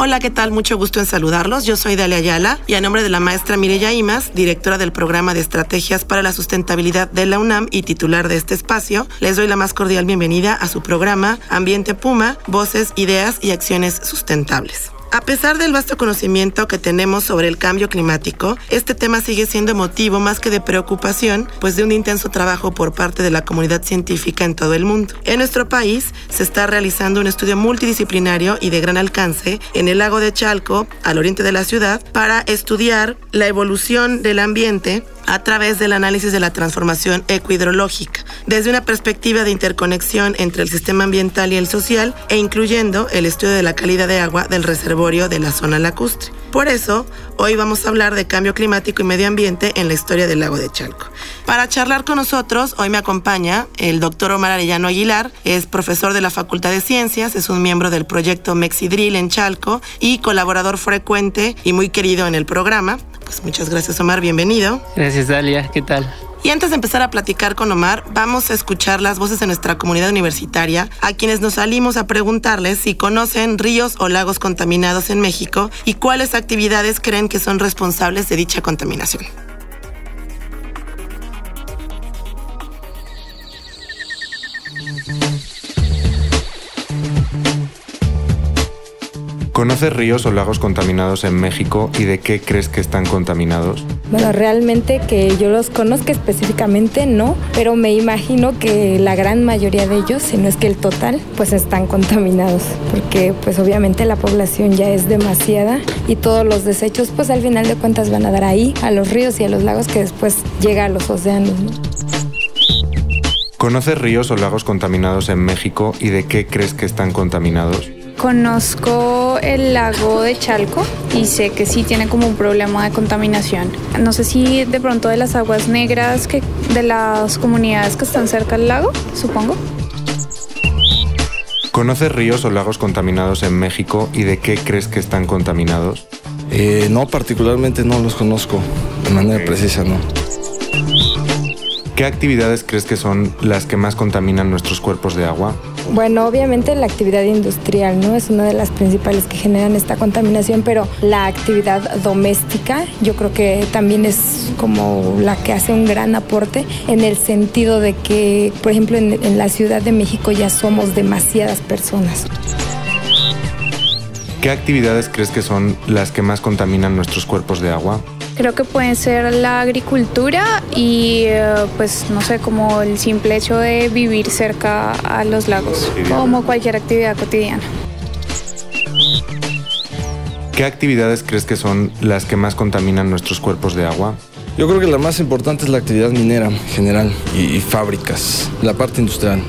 Hola, ¿qué tal? Mucho gusto en saludarlos. Yo soy Dalia Ayala y a nombre de la maestra Mireya Imas, directora del programa de estrategias para la sustentabilidad de la UNAM y titular de este espacio, les doy la más cordial bienvenida a su programa Ambiente Puma, Voces, Ideas y Acciones Sustentables. A pesar del vasto conocimiento que tenemos sobre el cambio climático, este tema sigue siendo motivo más que de preocupación, pues de un intenso trabajo por parte de la comunidad científica en todo el mundo. En nuestro país se está realizando un estudio multidisciplinario y de gran alcance en el lago de Chalco, al oriente de la ciudad, para estudiar la evolución del ambiente a través del análisis de la transformación ecohidrológica, desde una perspectiva de interconexión entre el sistema ambiental y el social e incluyendo el estudio de la calidad de agua del reservorio de la zona lacustre. Por eso, hoy vamos a hablar de cambio climático y medio ambiente en la historia del lago de Chalco. Para charlar con nosotros, hoy me acompaña el doctor Omar Arellano Aguilar, es profesor de la Facultad de Ciencias, es un miembro del proyecto Mexidril en Chalco y colaborador frecuente y muy querido en el programa. Pues muchas gracias Omar, bienvenido. Gracias Dalia, ¿qué tal? Y antes de empezar a platicar con Omar, vamos a escuchar las voces de nuestra comunidad universitaria, a quienes nos salimos a preguntarles si conocen ríos o lagos contaminados en México y cuáles actividades creen que son responsables de dicha contaminación. ¿Conoces ríos o lagos contaminados en México y de qué crees que están contaminados? Bueno, realmente que yo los conozca específicamente no, pero me imagino que la gran mayoría de ellos, si no es que el total, pues están contaminados, porque pues obviamente la población ya es demasiada y todos los desechos pues al final de cuentas van a dar ahí, a los ríos y a los lagos que después llega a los océanos. ¿Conoces ríos o lagos contaminados en México y de qué crees que están contaminados? Conozco el lago de Chalco y sé que sí tiene como un problema de contaminación. No sé si de pronto de las aguas negras que de las comunidades que están cerca del lago, supongo. ¿Conoces ríos o lagos contaminados en México y de qué crees que están contaminados? Eh, no, particularmente no los conozco de manera precisa, no. ¿Qué actividades crees que son las que más contaminan nuestros cuerpos de agua? Bueno, obviamente la actividad industrial, ¿no? Es una de las principales que generan esta contaminación, pero la actividad doméstica yo creo que también es como la que hace un gran aporte en el sentido de que, por ejemplo, en, en la Ciudad de México ya somos demasiadas personas. ¿Qué actividades crees que son las que más contaminan nuestros cuerpos de agua? Creo que pueden ser la agricultura y eh, pues no sé, como el simple hecho de vivir cerca a los lagos, como cualquier actividad cotidiana. ¿Qué actividades crees que son las que más contaminan nuestros cuerpos de agua? Yo creo que la más importante es la actividad minera en general y, y fábricas, la parte industrial.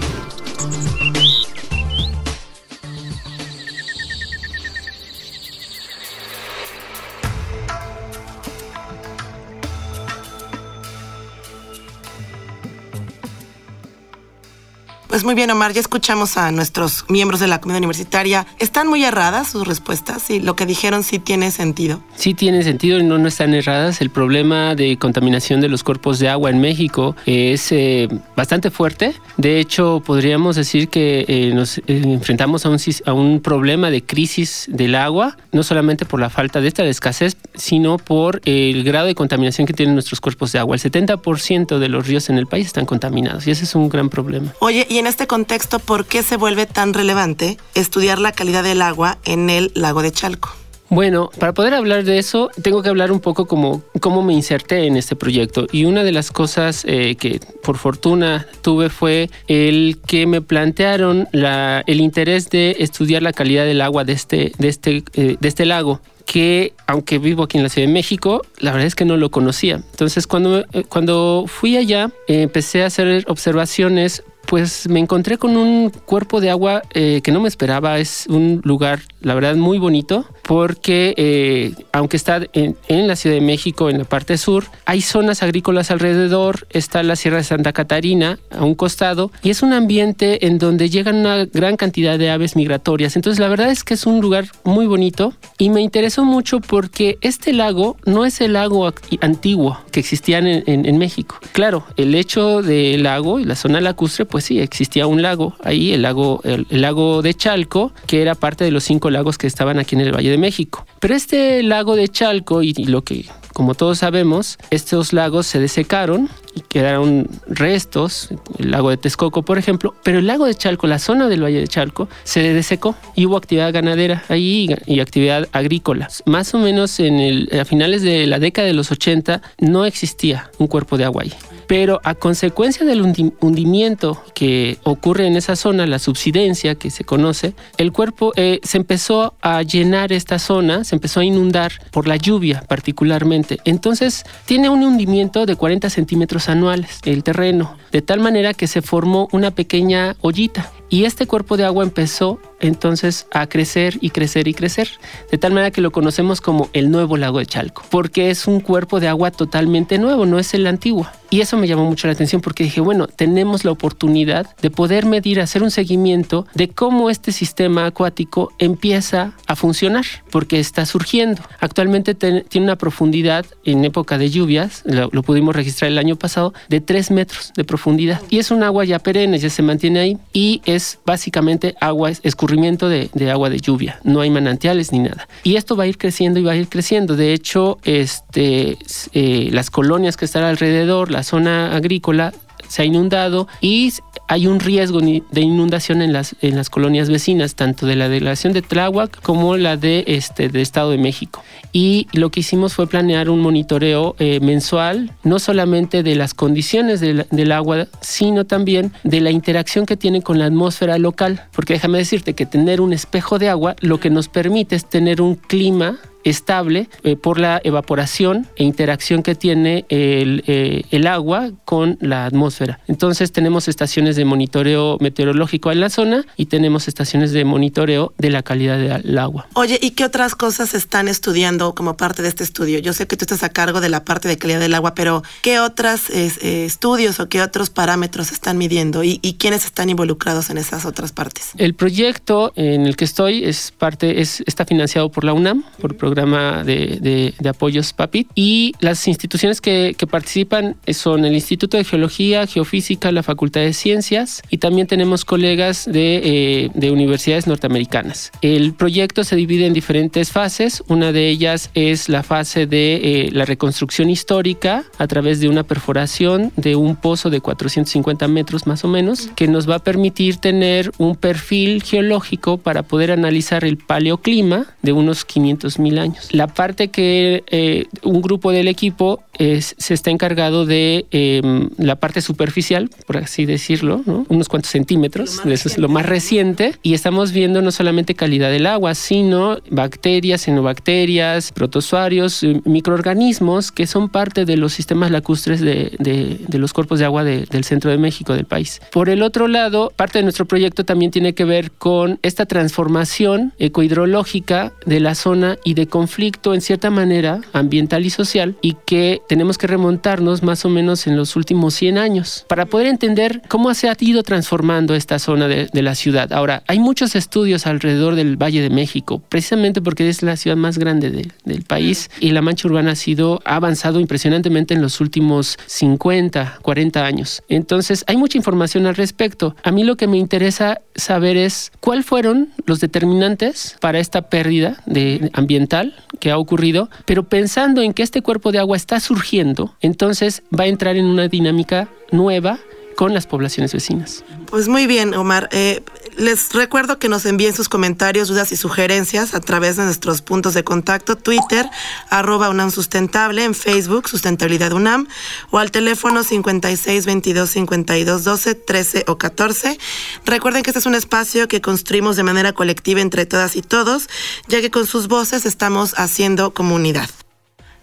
Pues muy bien, Omar, ya escuchamos a nuestros miembros de la comunidad universitaria. ¿Están muy erradas sus respuestas? Y lo que dijeron sí tiene sentido. Sí tiene sentido y no, no están erradas. El problema de contaminación de los cuerpos de agua en México es eh, bastante fuerte. De hecho, podríamos decir que eh, nos eh, enfrentamos a un, a un problema de crisis del agua, no solamente por la falta de esta escasez, sino por el grado de contaminación que tienen nuestros cuerpos de agua. El 70% de los ríos en el país están contaminados y ese es un gran problema. Oye, y en este contexto, ¿por qué se vuelve tan relevante estudiar la calidad del agua en el lago de Chalco? Bueno, para poder hablar de eso, tengo que hablar un poco como cómo me inserté en este proyecto. Y una de las cosas eh, que por fortuna tuve fue el que me plantearon la, el interés de estudiar la calidad del agua de este, de este, eh, de este lago que aunque vivo aquí en la Ciudad de México, la verdad es que no lo conocía. Entonces cuando, eh, cuando fui allá, empecé a hacer observaciones pues me encontré con un cuerpo de agua eh, que no me esperaba. Es un lugar, la verdad, muy bonito porque eh, aunque está en, la Ciudad de México, en la parte sur, hay zonas agrícolas alrededor, está la Sierra de Santa Catarina a un costado y es un ambiente en donde llegan una gran cantidad de aves migratorias. Entonces la verdad es que es un lugar muy bonito y me interesó mucho porque este lago no es el lago antiguo que existía en, en México. Claro, el hecho del lago y la zona lacustre, pues sí, existía un lago ahí, el lago, el lago de Chalco, que era parte de los cinco lagos que estaban aquí en el Valle de México. Pero este lago de Chalco y, lo que como todos sabemos, estos lagos se desecaron y quedaron restos, el lago de Texcoco, por ejemplo, pero el lago de Chalco, la zona del Valle de Chalco, se desecó y hubo actividad ganadera ahí y actividad agrícola. Más o menos en el, a finales de la década de los 80 no existía un cuerpo de agua ahí pero a consecuencia del hundimiento que ocurre en esa zona, la subsidencia que se conoce, el cuerpo eh, se empezó a llenar esta zona, se empezó a inundar por la lluvia particularmente. Entonces tiene un hundimiento de 40 centímetros anuales el terreno, de tal manera que se formó una pequeña ollita y este cuerpo de agua empezó entonces a crecer y crecer y crecer, de tal manera que lo conocemos como el nuevo lago de Chalco, porque es un cuerpo de agua totalmente nuevo, no es el antiguo. Y eso me llamó mucho la atención porque dije, bueno, tenemos la oportunidad de poder medir, hacer un seguimiento de cómo este sistema acuático empieza a funcionar, porque está surgiendo. Actualmente tiene una profundidad en época de lluvias, lo, pudimos registrar el año pasado, de 3 metros de profundidad. Y es un agua ya perenne, ya se mantiene ahí y es básicamente agua, de, agua de lluvia. No hay manantiales ni nada. Y esto va a ir creciendo y va a ir creciendo. De hecho, este, eh, las colonias que están alrededor, la zona agrícola, se ha inundado y hay un riesgo de inundación en las, en las colonias vecinas, tanto de la delegación de Tláhuac como la de este de Estado de México. Y lo que hicimos fue planear un monitoreo eh, mensual, no solamente de las condiciones del agua, sino también de la interacción que tiene con la atmósfera local. Porque déjame decirte que tener un espejo de agua lo que nos permite es tener un clima estable eh, por la evaporación e interacción que tiene el, eh, el, agua con la atmósfera. Entonces tenemos estaciones de monitoreo meteorológico en la zona y tenemos estaciones de monitoreo de la calidad del agua. Oye, ¿y qué otras cosas están estudiando como parte de este estudio? Yo sé que tú estás a cargo de la parte de calidad del agua, pero ¿qué otros eh, estudios o qué otros parámetros están midiendo y, y, quiénes están involucrados en esas otras partes? El proyecto en el que estoy es parte, es, está financiado por la UNAM, por programa de, de, apoyos PAPIT. Y las instituciones que, que, participan son el Instituto de Geología, Geofísica, la Facultad de Ciencias y también tenemos colegas de, eh, de universidades norteamericanas. El proyecto se divide en diferentes fases. Una de ellas es la fase de eh, la reconstrucción histórica a través de una perforación de un pozo de 450 metros más o menos, que nos va a permitir tener un perfil geológico para poder analizar el paleoclima de unos 500 mil años. La parte que eh, un grupo del equipo se está encargado de em, la parte superficial, por así decirlo, unos cuantos centímetros, eso es lo más reciente, y estamos viendo no solamente calidad del agua, sino bacterias, xenobacterias, protozoarios, eh, microorganismos que son parte de los sistemas lacustres de, los cuerpos de agua del centro de México, del país. Por el otro lado, parte de nuestro proyecto también tiene que ver con esta transformación ecohidrológica de la zona y de conflicto en cierta manera ambiental y social y que tenemos que remontarnos más o menos en los últimos 100 años para poder entender cómo se ha ido transformando esta zona de, la ciudad. Ahora, hay muchos estudios alrededor del Valle de México, precisamente porque es la ciudad más grande del país y la mancha urbana ha sido ha avanzado impresionantemente en los últimos 50, 40 años. Entonces, hay mucha información al respecto. A mí lo que me interesa saber es cuáles fueron los determinantes para esta pérdida de ambiental que ha ocurrido, pero pensando en que este cuerpo de agua está surgiendo, entonces va a entrar en una dinámica nueva con las poblaciones vecinas. Pues muy bien, Omar. Eh, les recuerdo que nos envíen sus comentarios, dudas y sugerencias a través de nuestros puntos de contacto, Twitter, arroba UNAM Sustentable, en Facebook, Sustentabilidad UNAM, o al teléfono 56 22 52 12 13 o 14. Recuerden que este es un espacio que construimos de manera colectiva entre todas y todos, ya que con sus voces estamos haciendo comunidad.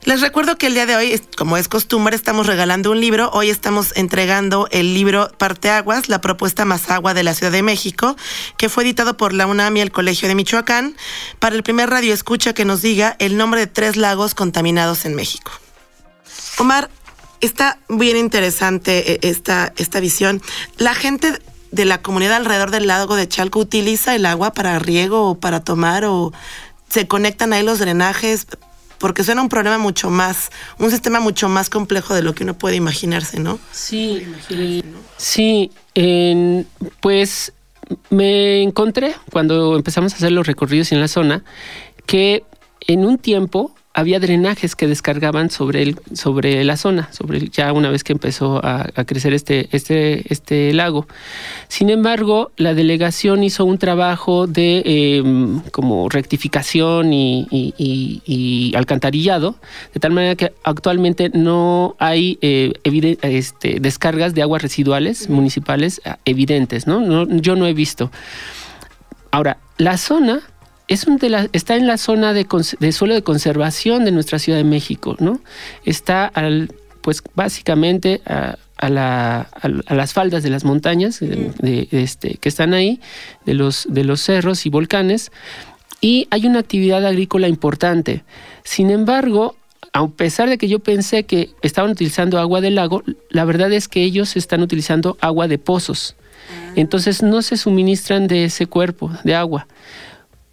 Les recuerdo que el día de hoy, como es costumbre, estamos regalando un libro. Hoy estamos entregando el libro Parteaguas, la propuesta más agua de la Ciudad de México, que fue editado por la UNAM y el Colegio de Michoacán, para el primer radio escucha que nos diga el nombre de tres lagos contaminados en México. Omar, está bien interesante eh, esta, esta visión. La gente de la comunidad alrededor del lago de Chalco utiliza el agua para riego o para tomar o se conectan ahí los drenajes porque suena un problema mucho más, un sistema mucho más complejo de lo que uno puede imaginarse, ¿no? Sí, sí, pues me encontré cuando empezamos a hacer los recorridos en la zona que en un tiempo había drenajes que descargaban sobre, el, sobre la zona, sobre ya una vez que empezó a, crecer este, este, este lago. Sin embargo, la delegación hizo un trabajo de em, como rectificación y, alcantarillado, de tal manera que actualmente no hay eh, este, descargas de aguas residuales municipales ah, evidentes, ¿no? ¿no? Yo no he visto. Ahora, la zona es un de está en la zona de, suelo de conservación de nuestra Ciudad de México, ¿no? Está al, pues básicamente a, las faldas de las montañas de, este, que están ahí, de los, de los cerros y volcanes, y hay una actividad agrícola importante. Sin embargo, a pesar de que yo pensé que estaban utilizando agua del lago, la verdad es que ellos están utilizando agua de pozos. Ah. Entonces no se suministran de ese cuerpo de agua.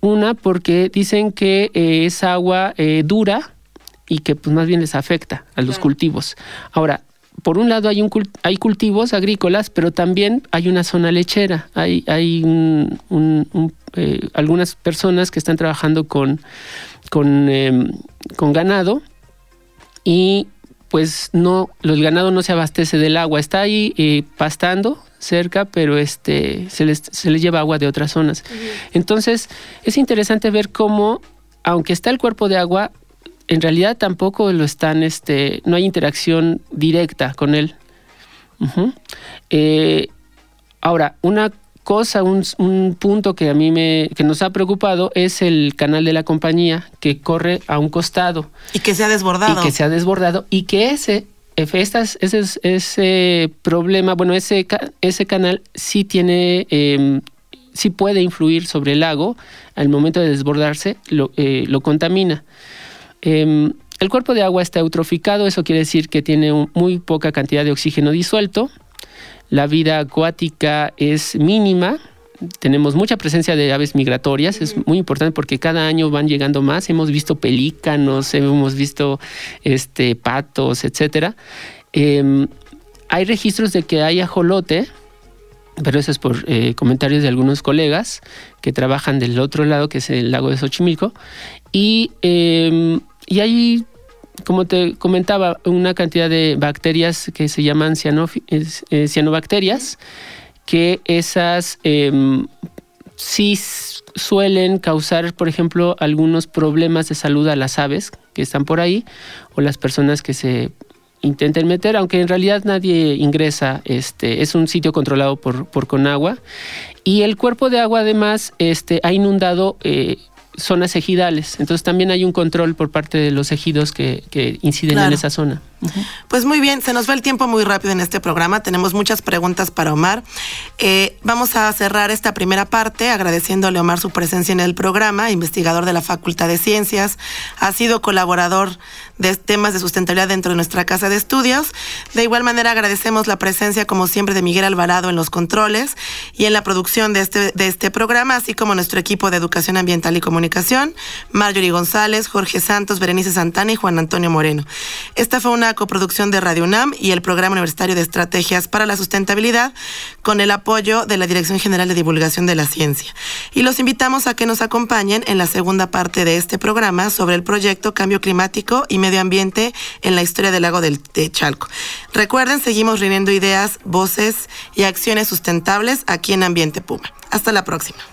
Una, porque dicen que eh, es agua eh, dura y que pues más bien les afecta a los cultivos. Ahora, por un lado hay, un, hay cultivos agrícolas, pero también hay una zona lechera. Hay, hay eh, algunas personas que están trabajando con, con, em, con ganado y pues no, el ganado no se abastece del agua, está ahí pastando, cerca, pero este, se, les, se les lleva agua de otras zonas. Entonces, es interesante ver cómo, aunque está el cuerpo de agua, en realidad tampoco lo están, este, no hay interacción directa con él. Eh, ahora, una cosa, un, un, punto que a mí me, que nos ha preocupado es el canal de la compañía que corre a un costado. Y que se ha desbordado. Y que se ha desbordado y que ese estas, ese, ese problema, bueno, ese, ese canal sí tiene, eh, sí puede influir sobre el lago, al momento de desbordarse lo, eh, lo contamina. Em, el cuerpo de agua está eutroficado, eso quiere decir que tiene muy poca cantidad de oxígeno disuelto. La vida acuática es mínima, tenemos mucha presencia de aves migratorias, es muy importante porque cada año van llegando más, hemos visto pelícanos, hemos visto este, patos, etcétera. Em, hay registros de que hay ajolote, pero eso es por eh, comentarios de algunos colegas que trabajan del otro lado, que es el lago de Xochimilco, y, em, y hay como te comentaba, una cantidad de bacterias que se llaman eh, cianobacterias que esas em, sí suelen causar, por ejemplo, algunos problemas de salud a las aves que están por ahí o las personas que se intenten meter, aunque en realidad nadie ingresa, este, es un sitio controlado por, por Conagua. Y el cuerpo de agua además este, ha inundado eh, zonas ejidales. Entonces también hay un control por parte de los ejidos que, inciden en esa zona. Pues muy bien, se nos va el tiempo muy rápido en este programa. Tenemos muchas preguntas para Omar. Eh, vamos a cerrar esta primera parte agradeciéndole a Omar su presencia en el programa, investigador de la Facultad de Ciencias, ha sido colaborador de temas de sustentabilidad dentro de nuestra casa de estudios. De igual manera agradecemos la presencia, como siempre, de Miguel Alvarado en los controles y en la producción de este, de este programa, así como nuestro equipo de Educación Ambiental y Comunicación, Marjorie González, Jorge Santos, Berenice Santana y Juan Antonio Moreno. Esta fue una coproducción de Radio UNAM y el Programa Universitario de Estrategias para la Sustentabilidad con el apoyo de la Dirección General de Divulgación de la Ciencia. Y los invitamos a que nos acompañen en la segunda parte de este programa sobre el proyecto Cambio Climático y Medio Ambiente en la historia del lago del de Chalco. Recuerden, seguimos reuniendo ideas, voces y acciones sustentables aquí en Ambiente Puma. Hasta la próxima.